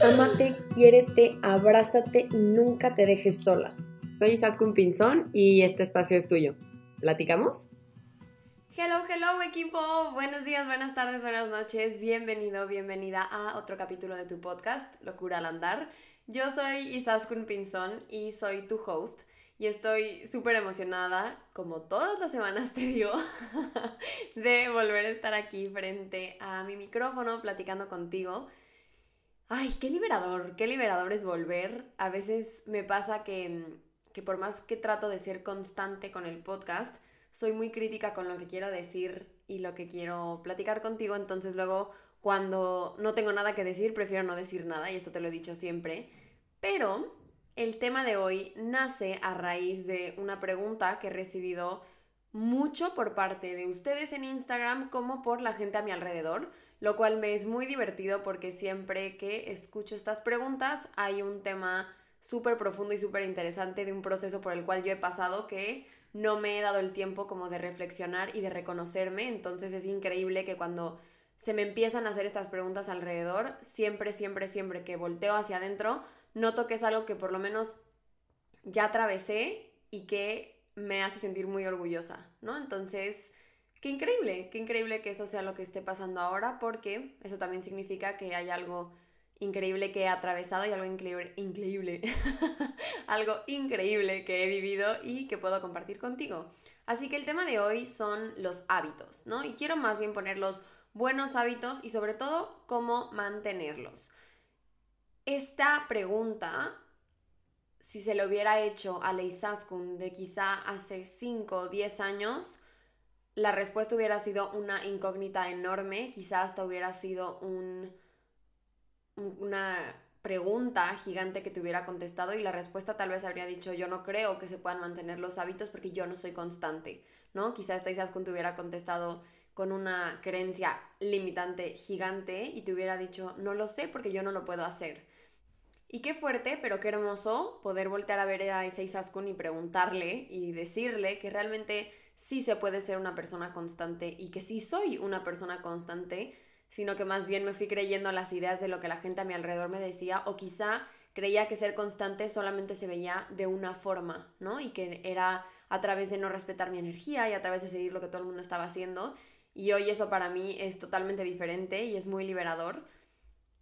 Amate, quiérete, abrázate y nunca te dejes sola. Soy Isaskun Pinzón y este espacio es tuyo. ¿Platicamos? Hello, hello equipo. Buenos días, buenas tardes, buenas noches. Bienvenido, bienvenida a otro capítulo de tu podcast, Locura al Andar. Yo soy Isaskun Pinzón y soy tu host y estoy súper emocionada, como todas las semanas te digo, de volver a estar aquí frente a mi micrófono platicando contigo. Ay, qué liberador, qué liberador es volver. A veces me pasa que, que por más que trato de ser constante con el podcast, soy muy crítica con lo que quiero decir y lo que quiero platicar contigo, entonces luego cuando no tengo nada que decir, prefiero no decir nada, y esto te lo he dicho siempre. Pero el tema de hoy nace a raíz de una pregunta que he recibido mucho por parte de ustedes en Instagram como por la gente a mi alrededor, lo cual me es muy divertido porque siempre que escucho estas preguntas hay un tema súper profundo y súper interesante de un proceso por el cual yo he pasado que no me he dado el tiempo como de reflexionar y de reconocerme, entonces es increíble que cuando se me empiezan a hacer estas preguntas alrededor, siempre, siempre, siempre que volteo hacia adentro, noto que es algo que por lo menos ya atravesé y que me hace sentir muy orgullosa, ¿no? Entonces, qué increíble, qué increíble que eso sea lo que esté pasando ahora, porque eso también significa que hay algo increíble que he atravesado y algo increíble, increíble, algo increíble que he vivido y que puedo compartir contigo. Así que el tema de hoy son los hábitos, ¿no? Y quiero más bien poner los buenos hábitos y sobre todo cómo mantenerlos. Esta pregunta, si se lo hubiera hecho a Leisaskun de quizá hace 5 o 10 años, la respuesta hubiera sido una incógnita enorme, quizá hasta hubiera sido un, una pregunta gigante que te hubiera contestado y la respuesta tal vez habría dicho yo no creo que se puedan mantener los hábitos porque yo no soy constante, ¿no? Quizá esta Isaskun te hubiera contestado con una creencia limitante gigante y te hubiera dicho no lo sé porque yo no lo puedo hacer. Y qué fuerte, pero qué hermoso poder voltear a ver a ese Isaskun y preguntarle y decirle que realmente sí se puede ser una persona constante y que sí soy una persona constante, sino que más bien me fui creyendo las ideas de lo que la gente a mi alrededor me decía o quizá creía que ser constante solamente se veía de una forma, ¿no? Y que era a través de no respetar mi energía y a través de seguir lo que todo el mundo estaba haciendo. Y hoy eso para mí es totalmente diferente y es muy liberador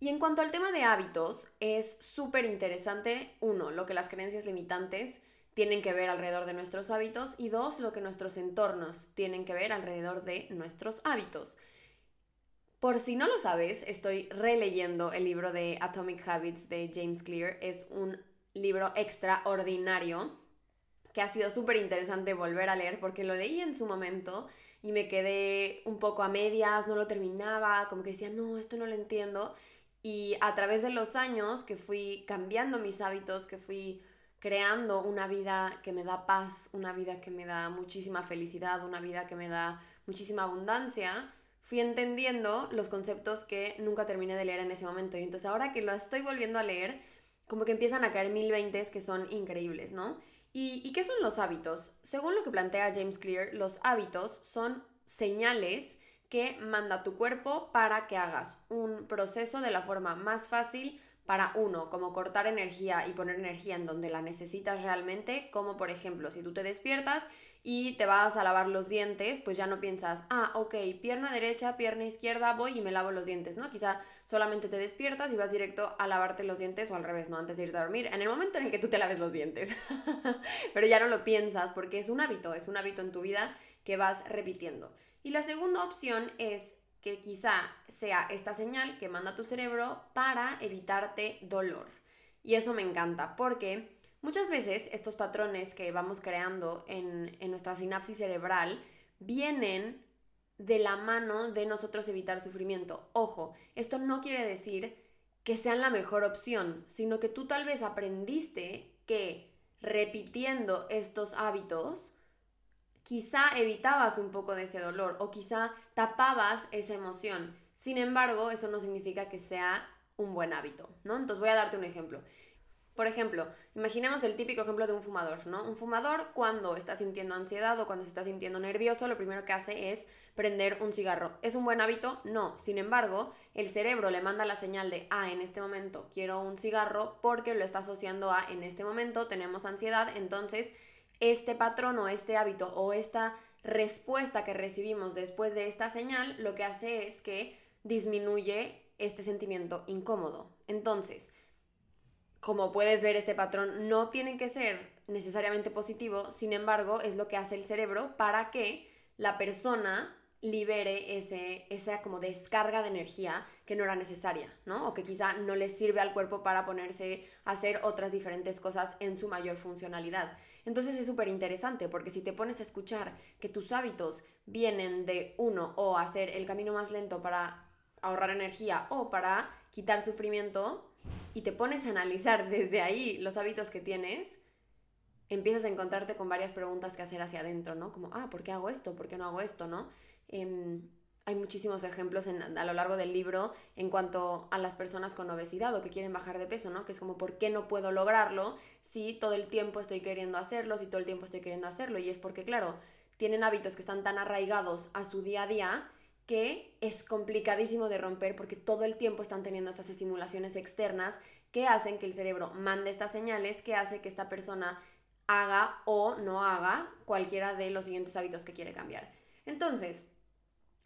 y en cuanto al tema de hábitos, es súper interesante, uno, lo que las creencias limitantes tienen que ver alrededor de nuestros hábitos y dos, lo que nuestros entornos tienen que ver alrededor de nuestros hábitos. Por si no lo sabes, estoy releyendo el libro de Atomic Habits de James Clear. Es un libro extraordinario que ha sido súper interesante volver a leer porque lo leí en su momento y me quedé un poco a medias, no lo terminaba, como que decía, no, esto no lo entiendo. Y a través de los años que fui cambiando mis hábitos, que fui creando una vida que me da paz, una vida que me da muchísima felicidad, una vida que me da muchísima abundancia, fui entendiendo los conceptos que nunca terminé de leer en ese momento. Y entonces ahora que lo estoy volviendo a leer, como que empiezan a caer mil veintes que son increíbles, ¿no? ¿Y, ¿Y qué son los hábitos? Según lo que plantea James Clear, los hábitos son señales que manda tu cuerpo para que hagas un proceso de la forma más fácil para uno, como cortar energía y poner energía en donde la necesitas realmente, como por ejemplo, si tú te despiertas y te vas a lavar los dientes, pues ya no piensas, ah, ok, pierna derecha, pierna izquierda, voy y me lavo los dientes, ¿no? Quizá solamente te despiertas y vas directo a lavarte los dientes o al revés, ¿no? Antes de irte a dormir, en el momento en el que tú te laves los dientes. Pero ya no lo piensas porque es un hábito, es un hábito en tu vida que vas repitiendo. Y la segunda opción es que quizá sea esta señal que manda tu cerebro para evitarte dolor. Y eso me encanta porque muchas veces estos patrones que vamos creando en, en nuestra sinapsis cerebral vienen de la mano de nosotros evitar sufrimiento. Ojo, esto no quiere decir que sean la mejor opción, sino que tú tal vez aprendiste que repitiendo estos hábitos quizá evitabas un poco de ese dolor o quizá tapabas esa emoción. Sin embargo, eso no significa que sea un buen hábito, ¿no? Entonces voy a darte un ejemplo. Por ejemplo, imaginemos el típico ejemplo de un fumador, ¿no? Un fumador cuando está sintiendo ansiedad o cuando se está sintiendo nervioso, lo primero que hace es prender un cigarro. ¿Es un buen hábito? No. Sin embargo, el cerebro le manda la señal de, ah, en este momento quiero un cigarro porque lo está asociando a, en este momento tenemos ansiedad, entonces este patrón o este hábito o esta respuesta que recibimos después de esta señal, lo que hace es que disminuye este sentimiento incómodo. Entonces, como puedes ver, este patrón no tiene que ser necesariamente positivo, sin embargo, es lo que hace el cerebro para que la persona libere ese, esa como descarga de energía que no era necesaria, ¿no? O que quizá no le sirve al cuerpo para ponerse a hacer otras diferentes cosas en su mayor funcionalidad. Entonces es súper interesante porque si te pones a escuchar que tus hábitos vienen de uno o hacer el camino más lento para ahorrar energía o para quitar sufrimiento, y te pones a analizar desde ahí los hábitos que tienes, empiezas a encontrarte con varias preguntas que hacer hacia adentro, ¿no? Como, ah, ¿por qué hago esto? ¿Por qué no hago esto? ¿No? Em, hay muchísimos ejemplos a lo largo del libro en cuanto a las personas con obesidad o que quieren bajar de peso, ¿no? Que es como, ¿por qué no puedo lograrlo si todo el tiempo estoy queriendo hacerlo, si todo el tiempo estoy queriendo hacerlo? Y es porque, claro, tienen hábitos que están tan arraigados a su día a día que es complicadísimo de romper porque todo el tiempo están teniendo estas estimulaciones externas que hacen que el cerebro mande estas señales que hace que esta persona haga o no haga cualquiera de los siguientes hábitos que quiere cambiar. Entonces,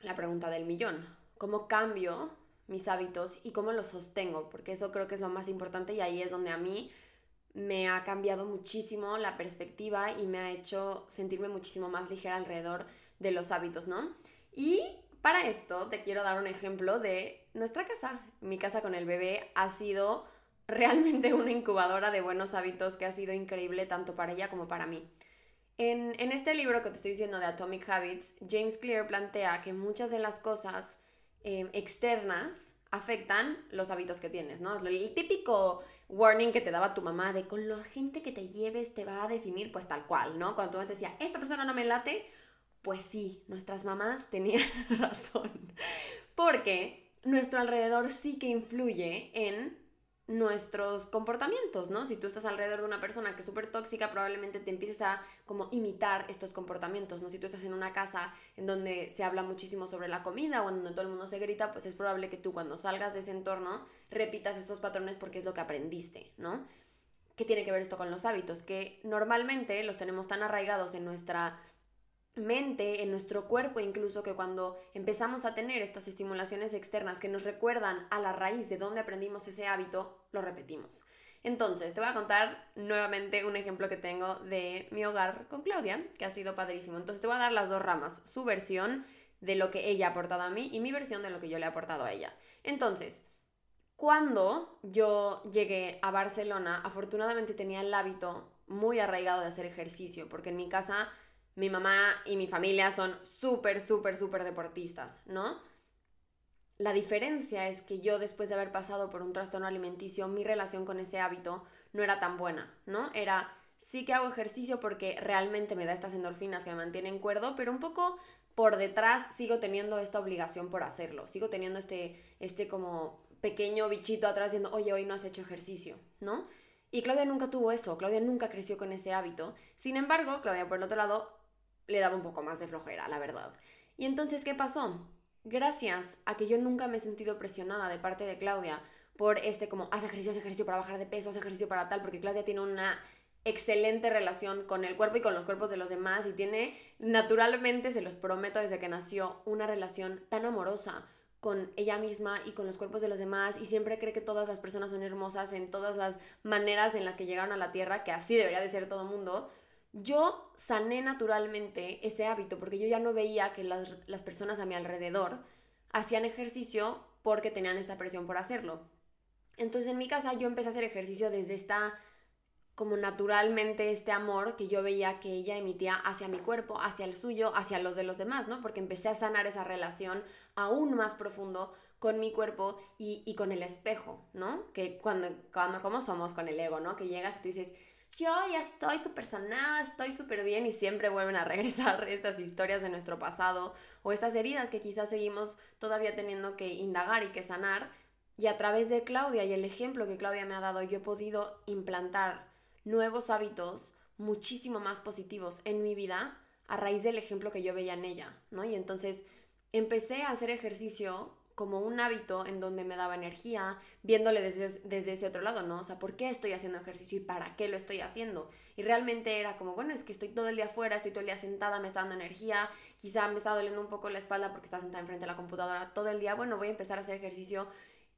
la pregunta del millón, ¿cómo cambio mis hábitos y cómo los sostengo? Porque eso creo que es lo más importante y ahí es donde a mí me ha cambiado muchísimo la perspectiva y me ha hecho sentirme muchísimo más ligera alrededor de los hábitos, ¿no? Y para esto te quiero dar un ejemplo de nuestra casa. Mi casa con el bebé ha sido realmente una incubadora de buenos hábitos que ha sido increíble tanto para ella como para mí. En, este libro que te estoy diciendo de Atomic Habits, James Clear plantea que muchas de las cosas em, externas afectan los hábitos que tienes, ¿no? El típico warning que te daba tu mamá de con la gente que te lleves te va a definir pues tal cual, ¿no? Cuando tu mamá te decía, esta persona no me late, pues sí, nuestras mamás tenían razón. Porque nuestro alrededor sí que influye en nuestros comportamientos, ¿no? Si tú estás alrededor de una persona que es súper tóxica, probablemente te empieces a como imitar estos comportamientos, ¿no? Si tú estás en una casa en donde se habla muchísimo sobre la comida o en donde todo el mundo se grita, pues es probable que tú cuando salgas de ese entorno repitas esos patrones porque es lo que aprendiste, ¿no? ¿Qué tiene que ver esto con los hábitos? Que normalmente los tenemos tan arraigados en nuestra mente, en nuestro cuerpo incluso, que cuando empezamos a tener estas estimulaciones externas que nos recuerdan a la raíz de dónde aprendimos ese hábito, lo repetimos. Entonces, te voy a contar nuevamente un ejemplo que tengo de mi hogar con Claudia, que ha sido padrísimo. Entonces, te voy a dar las dos ramas, su versión de lo que ella ha aportado a mí y mi versión de lo que yo le he aportado a ella. Entonces, cuando yo llegué a Barcelona, afortunadamente tenía el hábito muy arraigado de hacer ejercicio, porque en mi casa mi mamá y mi familia son súper, súper, súper deportistas, ¿no? La diferencia es que yo después de haber pasado por un trastorno alimenticio, mi relación con ese hábito no era tan buena, ¿no? Era, sí que hago ejercicio porque realmente me da estas endorfinas que me mantienen cuerdo, pero un poco por detrás sigo teniendo esta obligación por hacerlo, sigo teniendo este, este como pequeño bichito atrás diciendo, oye, hoy no has hecho ejercicio, ¿no? Y Claudia nunca tuvo eso, Claudia nunca creció con ese hábito. Sin embargo, Claudia, por el otro lado, le daba un poco más de flojera, la verdad. Y entonces, ¿qué pasó? Gracias a que yo nunca me he sentido presionada de parte de Claudia por este como, haz ejercicio, haz ejercicio para bajar de peso, haz ejercicio para tal, porque Claudia tiene una excelente relación con el cuerpo y con los cuerpos de los demás y tiene naturalmente, se los prometo desde que nació, una relación tan amorosa con ella misma y con los cuerpos de los demás y siempre cree que todas las personas son hermosas en todas las maneras en las que llegaron a la tierra, que así debería de ser todo mundo, yo sané naturalmente ese hábito porque yo ya no veía que las, personas a mi alrededor hacían ejercicio porque tenían esta presión por hacerlo. Entonces en mi casa yo empecé a hacer ejercicio desde esta, como naturalmente este amor que yo veía que ella emitía hacia mi cuerpo, hacia el suyo, hacia los de los demás, ¿no? Porque empecé a sanar esa relación aún más profundo con mi cuerpo y, con el espejo, ¿no? Que cuando, cuando, como somos con el ego, ¿no? Que llegas y tú dices, yo ya estoy súper sanada, estoy súper bien y siempre vuelven a regresar estas historias de nuestro pasado o estas heridas que quizás seguimos todavía teniendo que indagar y que sanar. Y a través de Claudia y el ejemplo que Claudia me ha dado, yo he podido implantar nuevos hábitos muchísimo más positivos en mi vida a raíz del ejemplo que yo veía en ella, ¿no? Y entonces empecé a hacer ejercicio como un hábito en donde me daba energía, viéndole desde, desde, ese otro lado, ¿no? O sea, ¿por qué estoy haciendo ejercicio y para qué lo estoy haciendo? Y realmente era como, bueno, es que estoy todo el día afuera, estoy todo el día sentada, me está dando energía, quizá me está doliendo un poco la espalda porque está sentada enfrente de la computadora todo el día, bueno, voy a empezar a hacer ejercicio,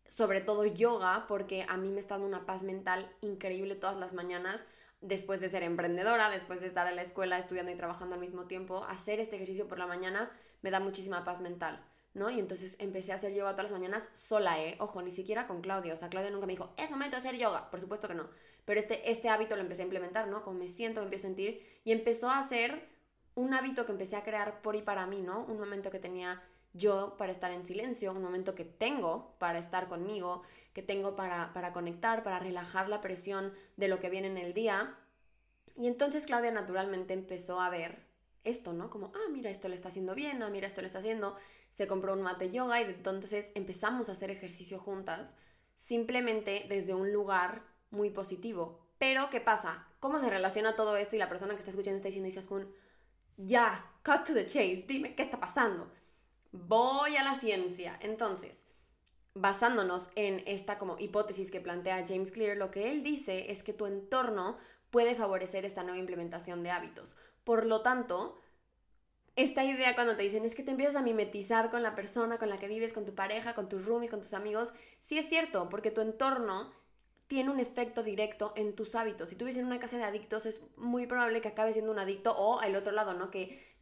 sobre todo yoga, porque a mí me está dando una paz mental increíble todas las mañanas, después de ser emprendedora, después de estar en la escuela estudiando y trabajando al mismo tiempo, hacer este ejercicio por la mañana me da muchísima paz mental. ¿No? Y entonces empecé a hacer yoga todas las mañanas sola, ¿eh? Ojo, ni siquiera con Claudia. O sea, Claudia nunca me dijo, es momento de hacer yoga. Por supuesto que no. Pero este, este hábito lo empecé a implementar, ¿no? Como me siento, me empiezo a sentir. Y empezó a ser un hábito que empecé a crear por y para mí, ¿no? Un momento que tenía yo para estar en silencio, un momento que tengo para estar conmigo, que tengo para, para conectar, para relajar la presión de lo que viene en el día. Y entonces Claudia naturalmente empezó a ver esto, ¿no? Como, ah, mira, esto le está haciendo bien, ah, mira, esto le está haciendo se compró un mate yoga y entonces empezamos a hacer ejercicio juntas, simplemente desde un lugar muy positivo. Pero, ¿qué pasa? ¿Cómo se relaciona todo esto y la persona que está escuchando está diciendo, Isaskun, ya, cut to the chase, dime qué está pasando? Voy a la ciencia. Entonces, basándonos en esta como hipótesis que plantea James Clear, lo que él dice es que tu entorno puede favorecer esta nueva implementación de hábitos. Por lo tanto, esta idea cuando te dicen es que te empiezas a mimetizar con la persona con la que vives, con tu pareja, con tus roomies, con tus amigos, sí es cierto, porque tu entorno tiene un efecto directo en tus hábitos. Si tú vives en una casa de adictos, es muy probable que acabes siendo un adicto o al otro lado, ¿no? Que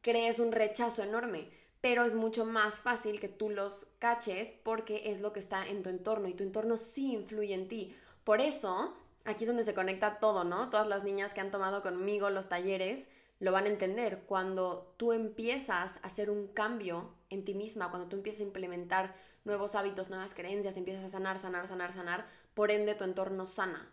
crees un rechazo enorme. Pero es mucho más fácil que tú los caches porque es lo que está en tu entorno y tu entorno sí influye en ti. Por eso, aquí es donde se conecta todo, ¿no? Todas las niñas que han tomado conmigo los talleres, lo van a entender. Cuando tú empiezas a hacer un cambio en ti misma, cuando tú empiezas a implementar nuevos hábitos, nuevas creencias, empiezas a sanar, sanar, sanar, sanar, por ende tu entorno sana.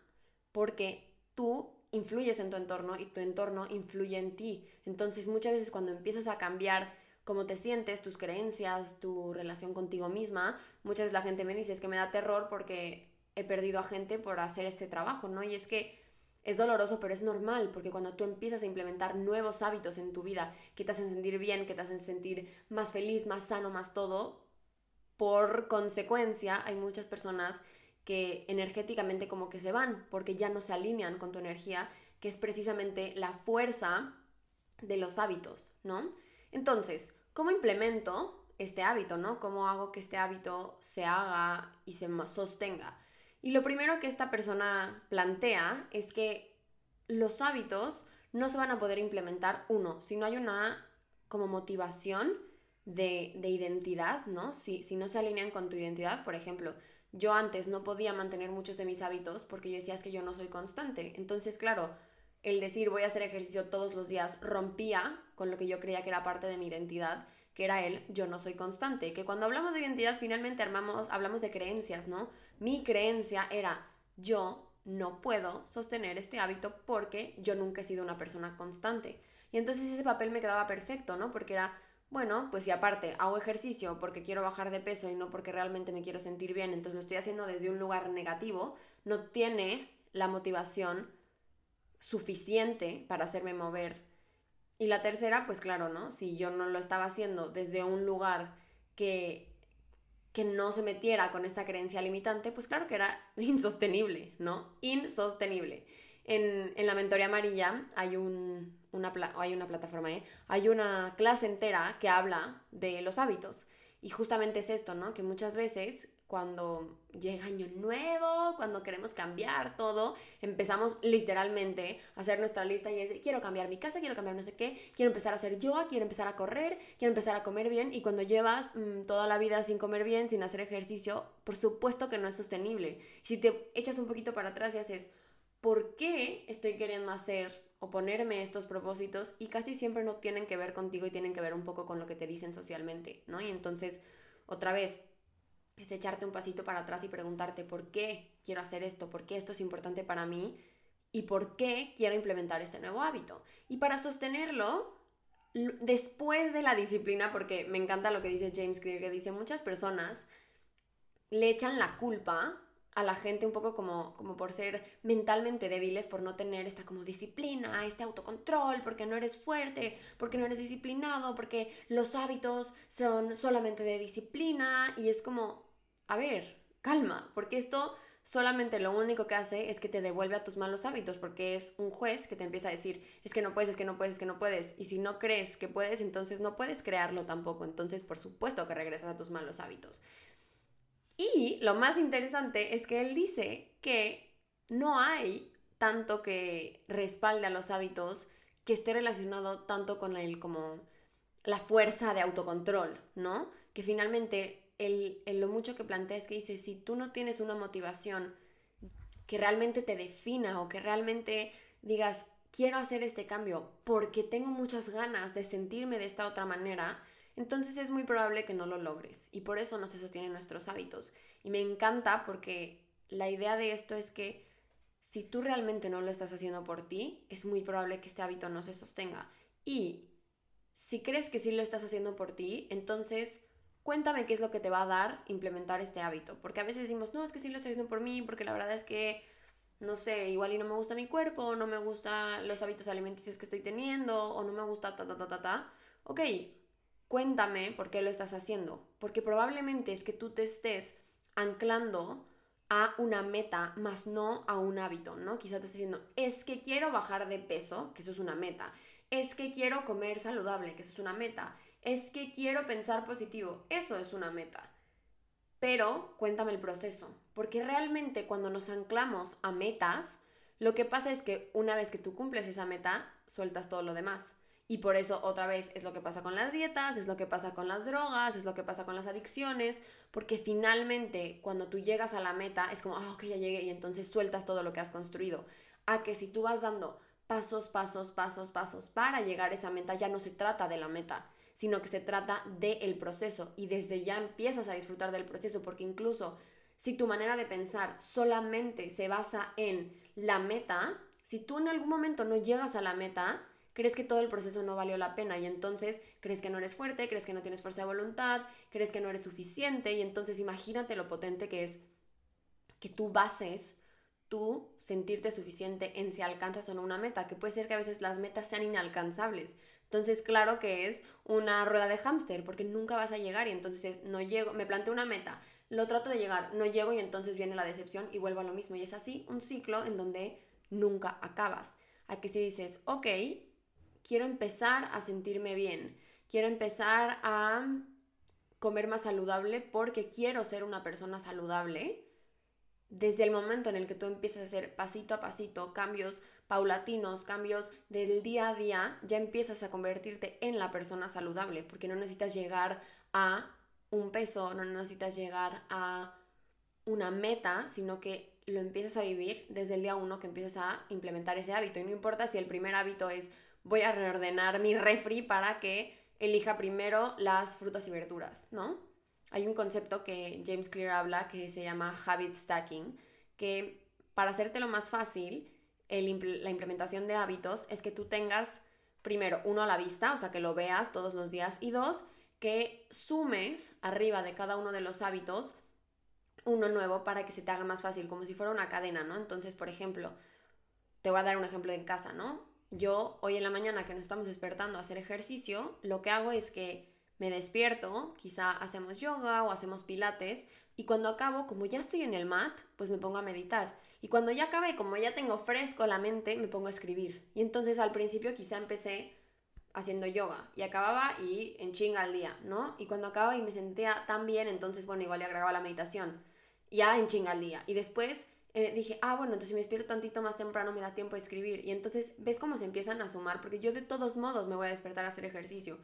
Porque tú influyes en tu entorno y tu entorno influye en ti. Entonces muchas veces cuando empiezas a cambiar cómo te sientes, tus creencias, tu relación contigo misma, muchas veces la gente me dice es que me da terror porque he perdido a gente por hacer este trabajo, ¿no? Y es que es doloroso, pero es normal, porque cuando tú empiezas a implementar nuevos hábitos en tu vida que te hacen sentir bien, que te hacen sentir más feliz, más sano, más todo, por consecuencia hay muchas personas que energéticamente como que se van, porque ya no se alinean con tu energía, que es precisamente la fuerza de los hábitos, ¿no? Entonces, ¿cómo implemento este hábito, ¿no? ¿Cómo hago que este hábito se haga y se sostenga? Y lo primero que esta persona plantea es que los hábitos no se van a poder implementar, uno, si no hay una como motivación de, identidad, ¿no? Si, si no se alinean con tu identidad, por ejemplo, yo antes no podía mantener muchos de mis hábitos porque yo decía es que yo no soy constante. Entonces, claro, el decir voy a hacer ejercicio todos los días rompía con lo que yo creía que era parte de mi identidad que era él, yo no soy constante, que cuando hablamos de identidad finalmente armamos, hablamos de creencias, ¿no? Mi creencia era, yo no puedo sostener este hábito porque yo nunca he sido una persona constante. Y entonces ese papel me quedaba perfecto, ¿no? Porque era, bueno, pues si aparte hago ejercicio porque quiero bajar de peso y no porque realmente me quiero sentir bien, entonces lo estoy haciendo desde un lugar negativo, no tiene la motivación suficiente para hacerme mover y la tercera, pues claro, ¿no? Si yo no lo estaba haciendo desde un lugar que, que no se metiera con esta creencia limitante, pues claro que era insostenible, ¿no? Insostenible. En, en la mentoría amarilla hay, un, una, hay una plataforma, ¿eh? hay una clase entera que habla de los hábitos. Y justamente es esto, ¿no? Que muchas veces cuando llega año nuevo, cuando queremos cambiar todo, empezamos literalmente a hacer nuestra lista y es quiero cambiar mi casa, quiero cambiar no sé qué, quiero empezar a hacer yoga, quiero empezar a correr, quiero empezar a comer bien y cuando llevas mm, toda la vida sin comer bien, sin hacer ejercicio, por supuesto que no es sostenible. Si te echas un poquito para atrás y haces, ¿por qué estoy queriendo hacer o ponerme estos propósitos? Y casi siempre no tienen que ver contigo y tienen que ver un poco con lo que te dicen socialmente, ¿no? Y entonces, otra vez, es echarte un pasito para atrás y preguntarte por qué quiero hacer esto, por qué esto es importante para mí y por qué quiero implementar este nuevo hábito. Y para sostenerlo, después de la disciplina, porque me encanta lo que dice James Clear, que dice muchas personas le echan la culpa a la gente un poco como, como por ser mentalmente débiles, por no tener esta como disciplina, este autocontrol, porque no eres fuerte, porque no eres disciplinado, porque los hábitos son solamente de disciplina y es como, a ver, calma, porque esto solamente lo único que hace es que te devuelve a tus malos hábitos, porque es un juez que te empieza a decir, es que no puedes, es que no puedes, es que no puedes, y si no crees que puedes, entonces no puedes crearlo tampoco, entonces por supuesto que regresas a tus malos hábitos. Y lo más interesante es que él dice que no hay tanto que respalde a los hábitos que esté relacionado tanto con el como la fuerza de autocontrol, ¿no? Que finalmente el, lo mucho que plantea es que dice, si tú no tienes una motivación que realmente te defina o que realmente digas, quiero hacer este cambio porque tengo muchas ganas de sentirme de esta otra manera, entonces es muy probable que no lo logres y por eso no se sostienen nuestros hábitos. Y me encanta porque la idea de esto es que si tú realmente no lo estás haciendo por ti, es muy probable que este hábito no se sostenga. Y si crees que sí lo estás haciendo por ti, entonces cuéntame qué es lo que te va a dar implementar este hábito. Porque a veces decimos, no, es que sí lo estoy haciendo por mí, porque la verdad es que, no sé, igual y no me gusta mi cuerpo, no me gustan los hábitos alimenticios que estoy teniendo, o no me gusta ta, ta, ta, ta, ta. Ok, cuéntame por qué lo estás haciendo. Porque probablemente es que tú te estés anclando a una meta, más no a un hábito, ¿no? Quizá te estés diciendo, es que quiero bajar de peso, que eso es una meta. Es que quiero comer saludable, que eso es una meta. Es que quiero pensar positivo, eso es una meta. Pero cuéntame el proceso, porque realmente cuando nos anclamos a metas, lo que pasa es que una vez que tú cumples esa meta, sueltas todo lo demás. Y por eso otra vez es lo que pasa con las dietas, es lo que pasa con las drogas, es lo que pasa con las adicciones, porque finalmente cuando tú llegas a la meta es como, ah, ok, ya llegué y entonces sueltas todo lo que has construido. A que si tú vas dando pasos, pasos, pasos, pasos para llegar a esa meta, ya no se trata de la meta, sino que se trata del proceso y desde ya empiezas a disfrutar del proceso, porque incluso si tu manera de pensar solamente se basa en la meta, si tú en algún momento no llegas a la meta, crees que todo el proceso no valió la pena y entonces crees que no eres fuerte, crees que no tienes fuerza de voluntad, crees que no eres suficiente y entonces imagínate lo potente que es que tú bases tú sentirte suficiente en si alcanzas o no una meta, que puede ser que a veces las metas sean inalcanzables. Entonces, claro que es una rueda de hámster, porque nunca vas a llegar y entonces no llego, me planteo una meta, lo trato de llegar, no llego y entonces viene la decepción y vuelvo a lo mismo. Y es así un ciclo en donde nunca acabas. Aquí si dices, ok, quiero empezar a sentirme bien, quiero empezar a comer más saludable porque quiero ser una persona saludable, desde el momento en el que tú empiezas a hacer pasito a pasito cambios paulatinos, cambios del día a día, ya empiezas a convertirte en la persona saludable, porque no necesitas llegar a un peso, no necesitas llegar a una meta, sino que lo empiezas a vivir desde el día uno que empiezas a implementar ese hábito. Y no importa si el primer hábito es voy a reordenar mi refri para que elija primero las frutas y verduras, ¿no? Hay un concepto que James Clear habla que se llama habit stacking, que para hacértelo más fácil, la implementación de hábitos es que tú tengas primero uno a la vista, o sea, que lo veas todos los días, y dos, que sumes arriba de cada uno de los hábitos uno nuevo para que se te haga más fácil, como si fuera una cadena, ¿no? Entonces, por ejemplo, te voy a dar un ejemplo en casa, ¿no? yo hoy en la mañana que nos estamos despertando a hacer ejercicio, lo que hago es que me despierto, quizá hacemos yoga o hacemos pilates, y cuando acabo, como ya estoy en el mat, pues me pongo a meditar. Y cuando ya acabé, como ya tengo fresco la mente, me pongo a escribir. Y entonces al principio quizá empecé haciendo yoga y acababa y en chinga al día, ¿no? Y cuando acababa y me sentía tan bien, entonces bueno, igual le agregaba la meditación, ya en chinga al día. Y después eh, dije, ah, bueno, entonces si me despierto tantito más temprano me da tiempo de escribir. Y entonces ves cómo se empiezan a sumar, porque yo de todos modos me voy a despertar a hacer ejercicio,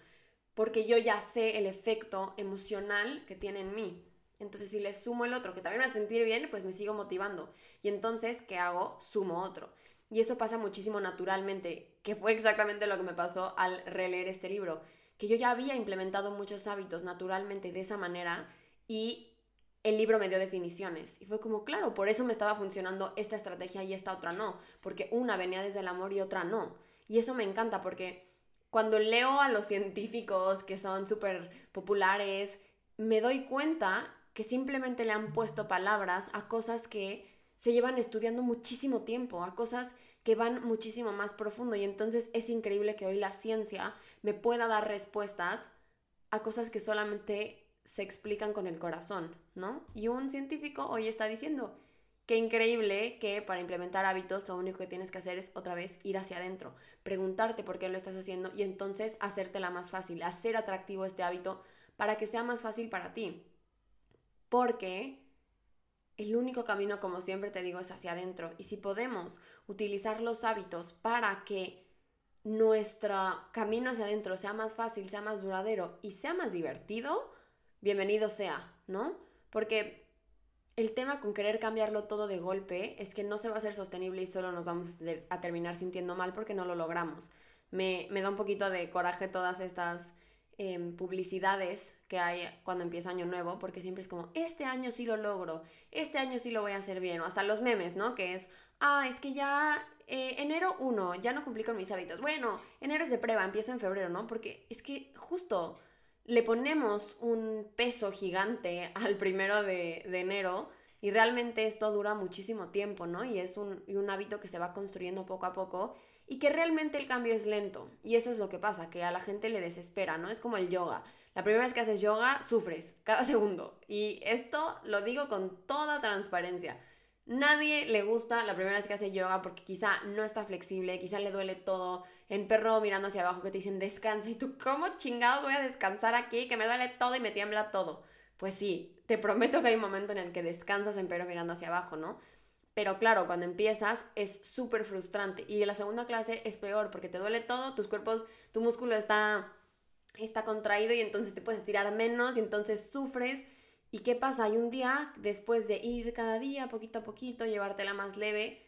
porque yo ya sé el efecto emocional que tiene en mí. Entonces si le sumo el otro, que también me va a sentir bien, pues me sigo motivando. Y entonces, ¿qué hago? Sumo otro. Y eso pasa muchísimo naturalmente, que fue exactamente lo que me pasó al releer este libro, que yo ya había implementado muchos hábitos naturalmente de esa manera y el libro me dio definiciones. Y fue como, claro, por eso me estaba funcionando esta estrategia y esta otra no, porque una venía desde el amor y otra no. Y eso me encanta porque cuando leo a los científicos que son súper populares, me doy cuenta que simplemente le han puesto palabras a cosas que se llevan estudiando muchísimo tiempo, a cosas que van muchísimo más profundo y entonces es increíble que hoy la ciencia me pueda dar respuestas a cosas que solamente se explican con el corazón, ¿no? Y un científico hoy está diciendo, Qué increíble que para implementar hábitos lo único que tienes que hacer es otra vez ir hacia adentro, preguntarte por qué lo estás haciendo y entonces hacértela más fácil, hacer atractivo este hábito para que sea más fácil para ti. Porque el único camino, como siempre te digo, es hacia adentro. Y si podemos utilizar los hábitos para que nuestro camino hacia adentro sea más fácil, sea más duradero y sea más divertido, bienvenido sea, ¿no? Porque el tema con querer cambiarlo todo de golpe es que no se va a hacer sostenible y solo nos vamos a terminar sintiendo mal porque no lo logramos. Me, da un poquito de coraje todas estas em, publicidades que hay cuando empieza año nuevo, porque siempre es como, este año sí lo logro, este año sí lo voy a hacer bien, o hasta los memes, ¿no? Que es, ah, es que ya eh, enero 1, ya no cumplí con mis hábitos. Bueno, enero es de prueba, empiezo en febrero, ¿no? Porque es que justo le ponemos un peso gigante al primero de, enero y realmente esto dura muchísimo tiempo, ¿no? Y es un, un, hábito que se va construyendo poco a poco y que realmente el cambio es lento. Y eso es lo que pasa, que a la gente le desespera, ¿no? Es como el yoga. La primera vez que haces yoga, sufres cada segundo. Y esto lo digo con toda transparencia. Nadie le gusta la primera vez que hace yoga porque quizá no está flexible, quizá le duele todo, en perro mirando hacia abajo que te dicen descansa y tú, ¿cómo chingados voy a descansar aquí? Que me duele todo y me tiembla todo. Pues sí, te prometo que hay un momento en el que descansas en perro mirando hacia abajo, ¿no? Pero claro, cuando empiezas es súper frustrante y la segunda clase es peor porque te duele todo, tus cuerpos, tu músculo está, está contraído y entonces te puedes estirar menos y entonces sufres. ¿Y qué pasa? Hay un día después de ir cada día poquito a poquito, llevártela más leve,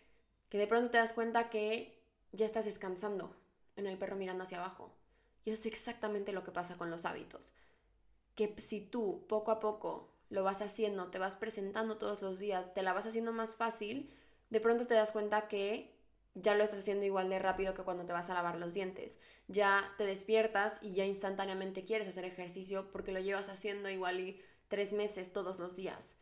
que de pronto te das cuenta que ya estás descansando, en el perro mirando hacia abajo. Y eso es exactamente lo que pasa con los hábitos. Que si tú poco a poco lo vas haciendo, te vas presentando todos los días, te la vas haciendo más fácil, de pronto te das cuenta que ya lo estás haciendo igual de rápido que cuando te vas a lavar los dientes. Ya te despiertas y ya instantáneamente quieres hacer ejercicio porque lo llevas haciendo igual y tres meses todos los días.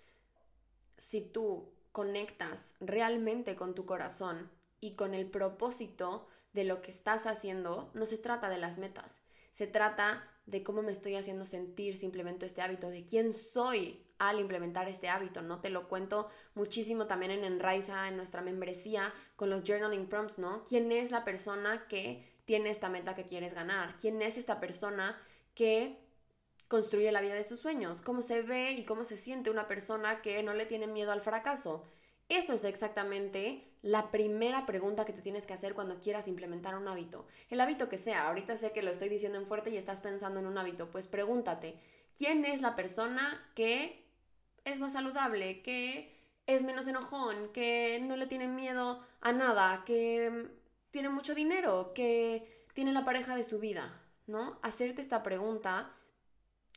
Si tú conectas realmente con tu corazón y con el propósito de lo que estás haciendo, no se trata de las metas, se trata de cómo me estoy haciendo sentir si implemento este hábito, de quién soy al implementar este hábito, ¿no? Te lo cuento muchísimo también en Enraiza, en nuestra membresía, con los journaling prompts, ¿no? ¿Quién es la persona que tiene esta meta que quieres ganar? ¿Quién es esta persona que construye la vida de sus sueños? ¿Cómo se ve y cómo se siente una persona que no le tiene miedo al fracaso? Eso es exactamente la primera pregunta que te tienes que hacer cuando quieras implementar un hábito. El hábito que sea, ahorita sé que lo estoy diciendo en fuerte y estás pensando en un hábito, pues pregúntate, ¿quién es la persona que es más saludable, que es menos enojón, que no le tiene miedo a nada, que tiene mucho dinero, que tiene la pareja de su vida, ¿no? Hacerte esta pregunta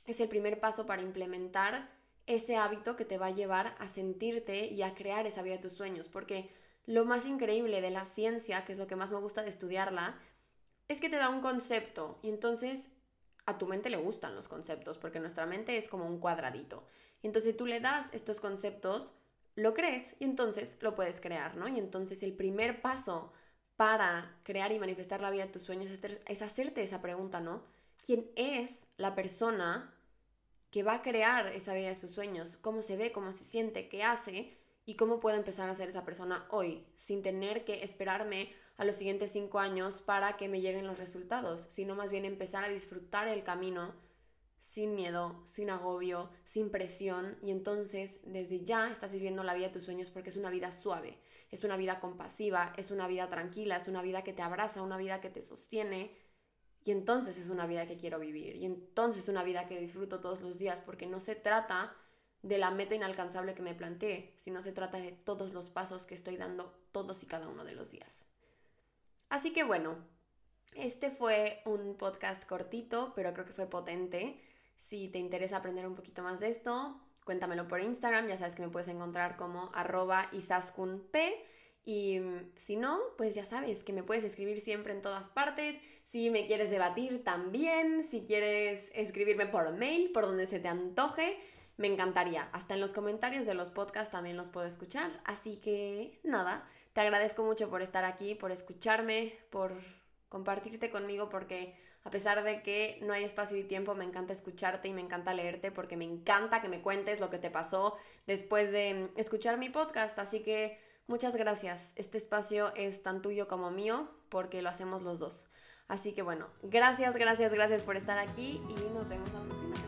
es el primer paso para implementar ese hábito que te va a llevar a sentirte y a crear esa vida de tus sueños, porque lo más increíble de la ciencia, que es lo que más me gusta de estudiarla, es que te da un concepto y entonces a tu mente le gustan los conceptos, porque nuestra mente es como un cuadradito. Y entonces tú le das estos conceptos, lo crees y entonces lo puedes crear, ¿no? Y entonces el primer paso para crear y manifestar la vida de tus sueños es hacerte esa pregunta, ¿no? ¿Quién es la persona que va a crear esa vida de sus sueños? ¿Cómo se ve? ¿Cómo se siente? ¿Qué hace? Y cómo puedo empezar a ser esa persona hoy, sin tener que esperarme a los siguientes cinco años para que me lleguen los resultados, sino más bien empezar a disfrutar el camino sin miedo, sin agobio, sin presión y entonces desde ya estás viviendo la vida de tus sueños porque es una vida suave, es una vida compasiva, es una vida tranquila, es una vida que te abraza, una vida que te sostiene. Y entonces es una vida que quiero vivir y entonces es una vida que disfruto todos los días porque no se trata de la meta inalcanzable que me planteé, sino se trata de todos los pasos que estoy dando todos y cada uno de los días. Así que bueno, este fue un podcast cortito, pero creo que fue potente. Si te interesa aprender un poquito más de esto, cuéntamelo por Instagram, ya sabes que me puedes encontrar como arroba isaskunp. Y si no, pues ya sabes que me puedes escribir siempre en todas partes. Si me quieres debatir también, si quieres escribirme por mail, por donde se te antoje. Me encantaría. Hasta en los comentarios de los podcasts también los puedo escuchar. Así que nada, te agradezco mucho por estar aquí, por escucharme, por compartirte conmigo, porque a pesar de que no hay espacio y tiempo, me encanta escucharte y me encanta leerte, porque me encanta que me cuentes lo que te pasó después de escuchar mi podcast. Así que muchas gracias. Este espacio es tan tuyo como mío, porque lo hacemos los dos. Así que bueno, gracias, gracias, gracias por estar aquí y nos vemos la próxima.